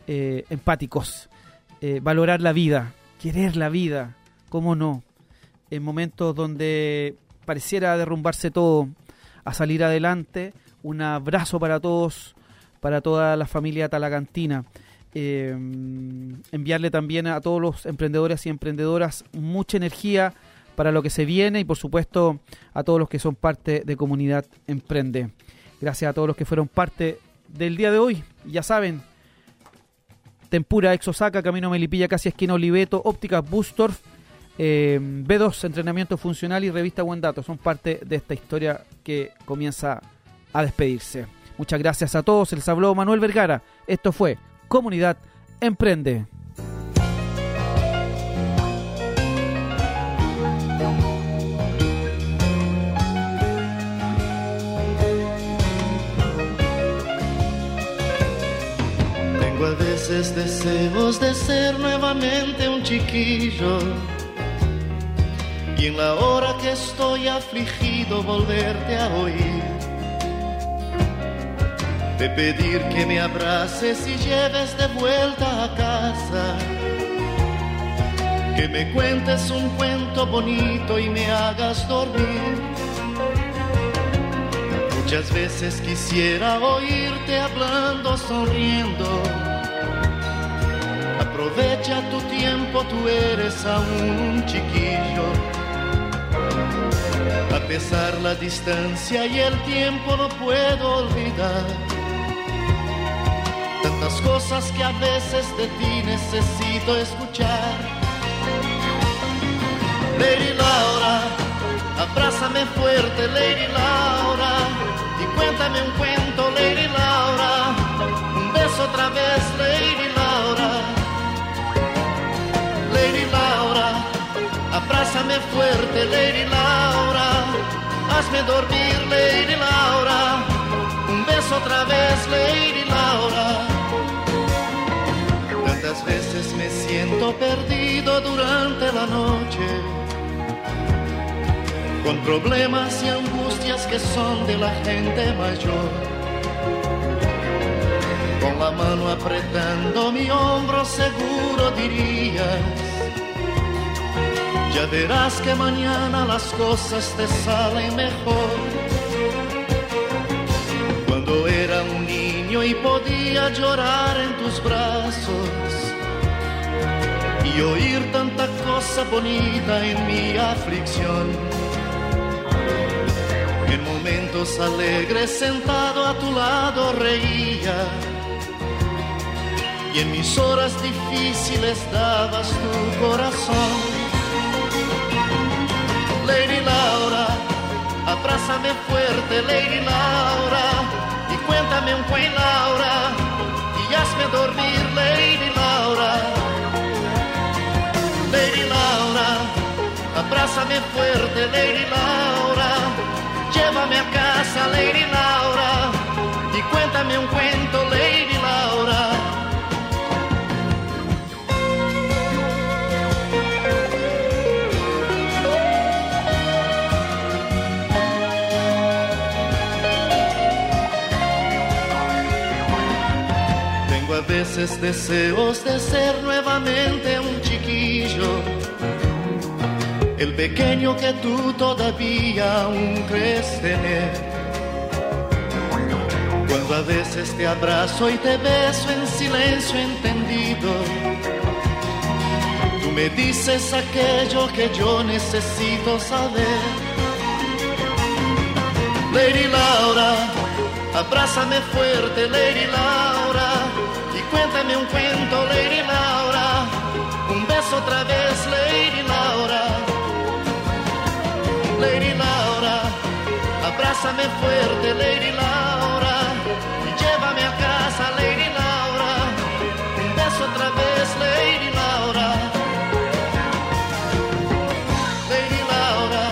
empáticos, valorar la vida, querer la vida, cómo no, en momentos donde pareciera derrumbarse todo, a salir adelante. Un abrazo para todos, para toda la familia talagantina. Eh, enviarle también a todos los emprendedores y emprendedoras mucha energía para lo que se viene y por supuesto a todos los que son parte de Comunidad Emprende. Gracias a todos los que fueron parte del día de hoy. Ya saben, Tempura, Exosaca, Camino Melipilla, casi esquina Oliveto, Óptica Bustorf, eh, B2, Entrenamiento Funcional y Revista Buen Dato son parte de esta historia que comienza a despedirse. Muchas gracias a todos. Les habló Manuel Vergara. Esto fue Comunidad Emprende. Tengo a veces deseos de ser nuevamente un chiquillo y en la hora que estoy afligido volverte a oír. De pedir que me abraces y lleves de vuelta a casa. Que me cuentes un cuento bonito y me hagas dormir. Muchas veces quisiera oírte hablando, sonriendo, Aprovecha tu tiempo, tú eres aún un chiquillo. A pesar la distancia y el tiempo no puedo olvidar. Tantas cosas que a veces de ti necesito escuchar. Lady Laura, abrázame fuerte, Lady Laura, y cuéntame un cuento, Lady Laura. Un beso otra vez, Lady abrázame fuerte, Lady Laura. Hazme dormir, Lady Laura. Un beso otra vez, Lady Laura. Tantas veces me siento perdido durante la noche, con problemas y angustias que son de la gente mayor. Con la mano apretando mi hombro seguro dirías, ya verás que mañana las cosas te salen mejor. Cuando era un niño y podía llorar en tus brazos y oír tanta cosa bonita en mi aflicción. En momentos alegres sentado a tu lado reía y en mis horas difíciles dabas tu corazón. Lady Laura, abrázame fuerte, Lady Laura, y cuéntame un cuento, Laura, y hazme dormir, Lady Laura. Lady Laura, abrázame fuerte, Lady Laura, llévame a casa, Lady Laura, y cuéntame un cuento, Deseos de ser nuevamente un chiquillo, el pequeño que tú todavía aún crees tener. Cuando a veces te abrazo y te beso en silencio entendido, tú me dices aquello que yo necesito saber. Lady Laura, abrázame fuerte, Lady Laura, cuéntame un cuento, Lady Laura, un beso otra vez, Lady Laura. Lady Laura, abrázame fuerte, Lady Laura, y llévame a casa, Lady Laura, un beso otra vez, Lady Laura. Lady Laura.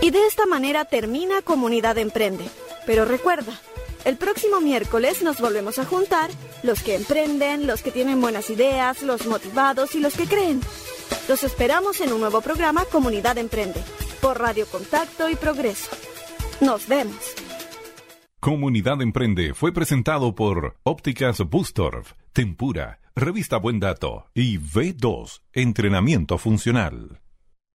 Y de esta manera termina Comunidad Emprende. Pero recuerda, el próximo miércoles nos volvemos a juntar los que emprenden, los que tienen buenas ideas, los motivados y los que creen. Los esperamos en un nuevo programa Comunidad Emprende por Radio Contacto y Progreso. Nos vemos. Comunidad Emprende fue presentado por Ópticas Bustorf, Tempura, Revista Buen Dato y V2, Entrenamiento Funcional.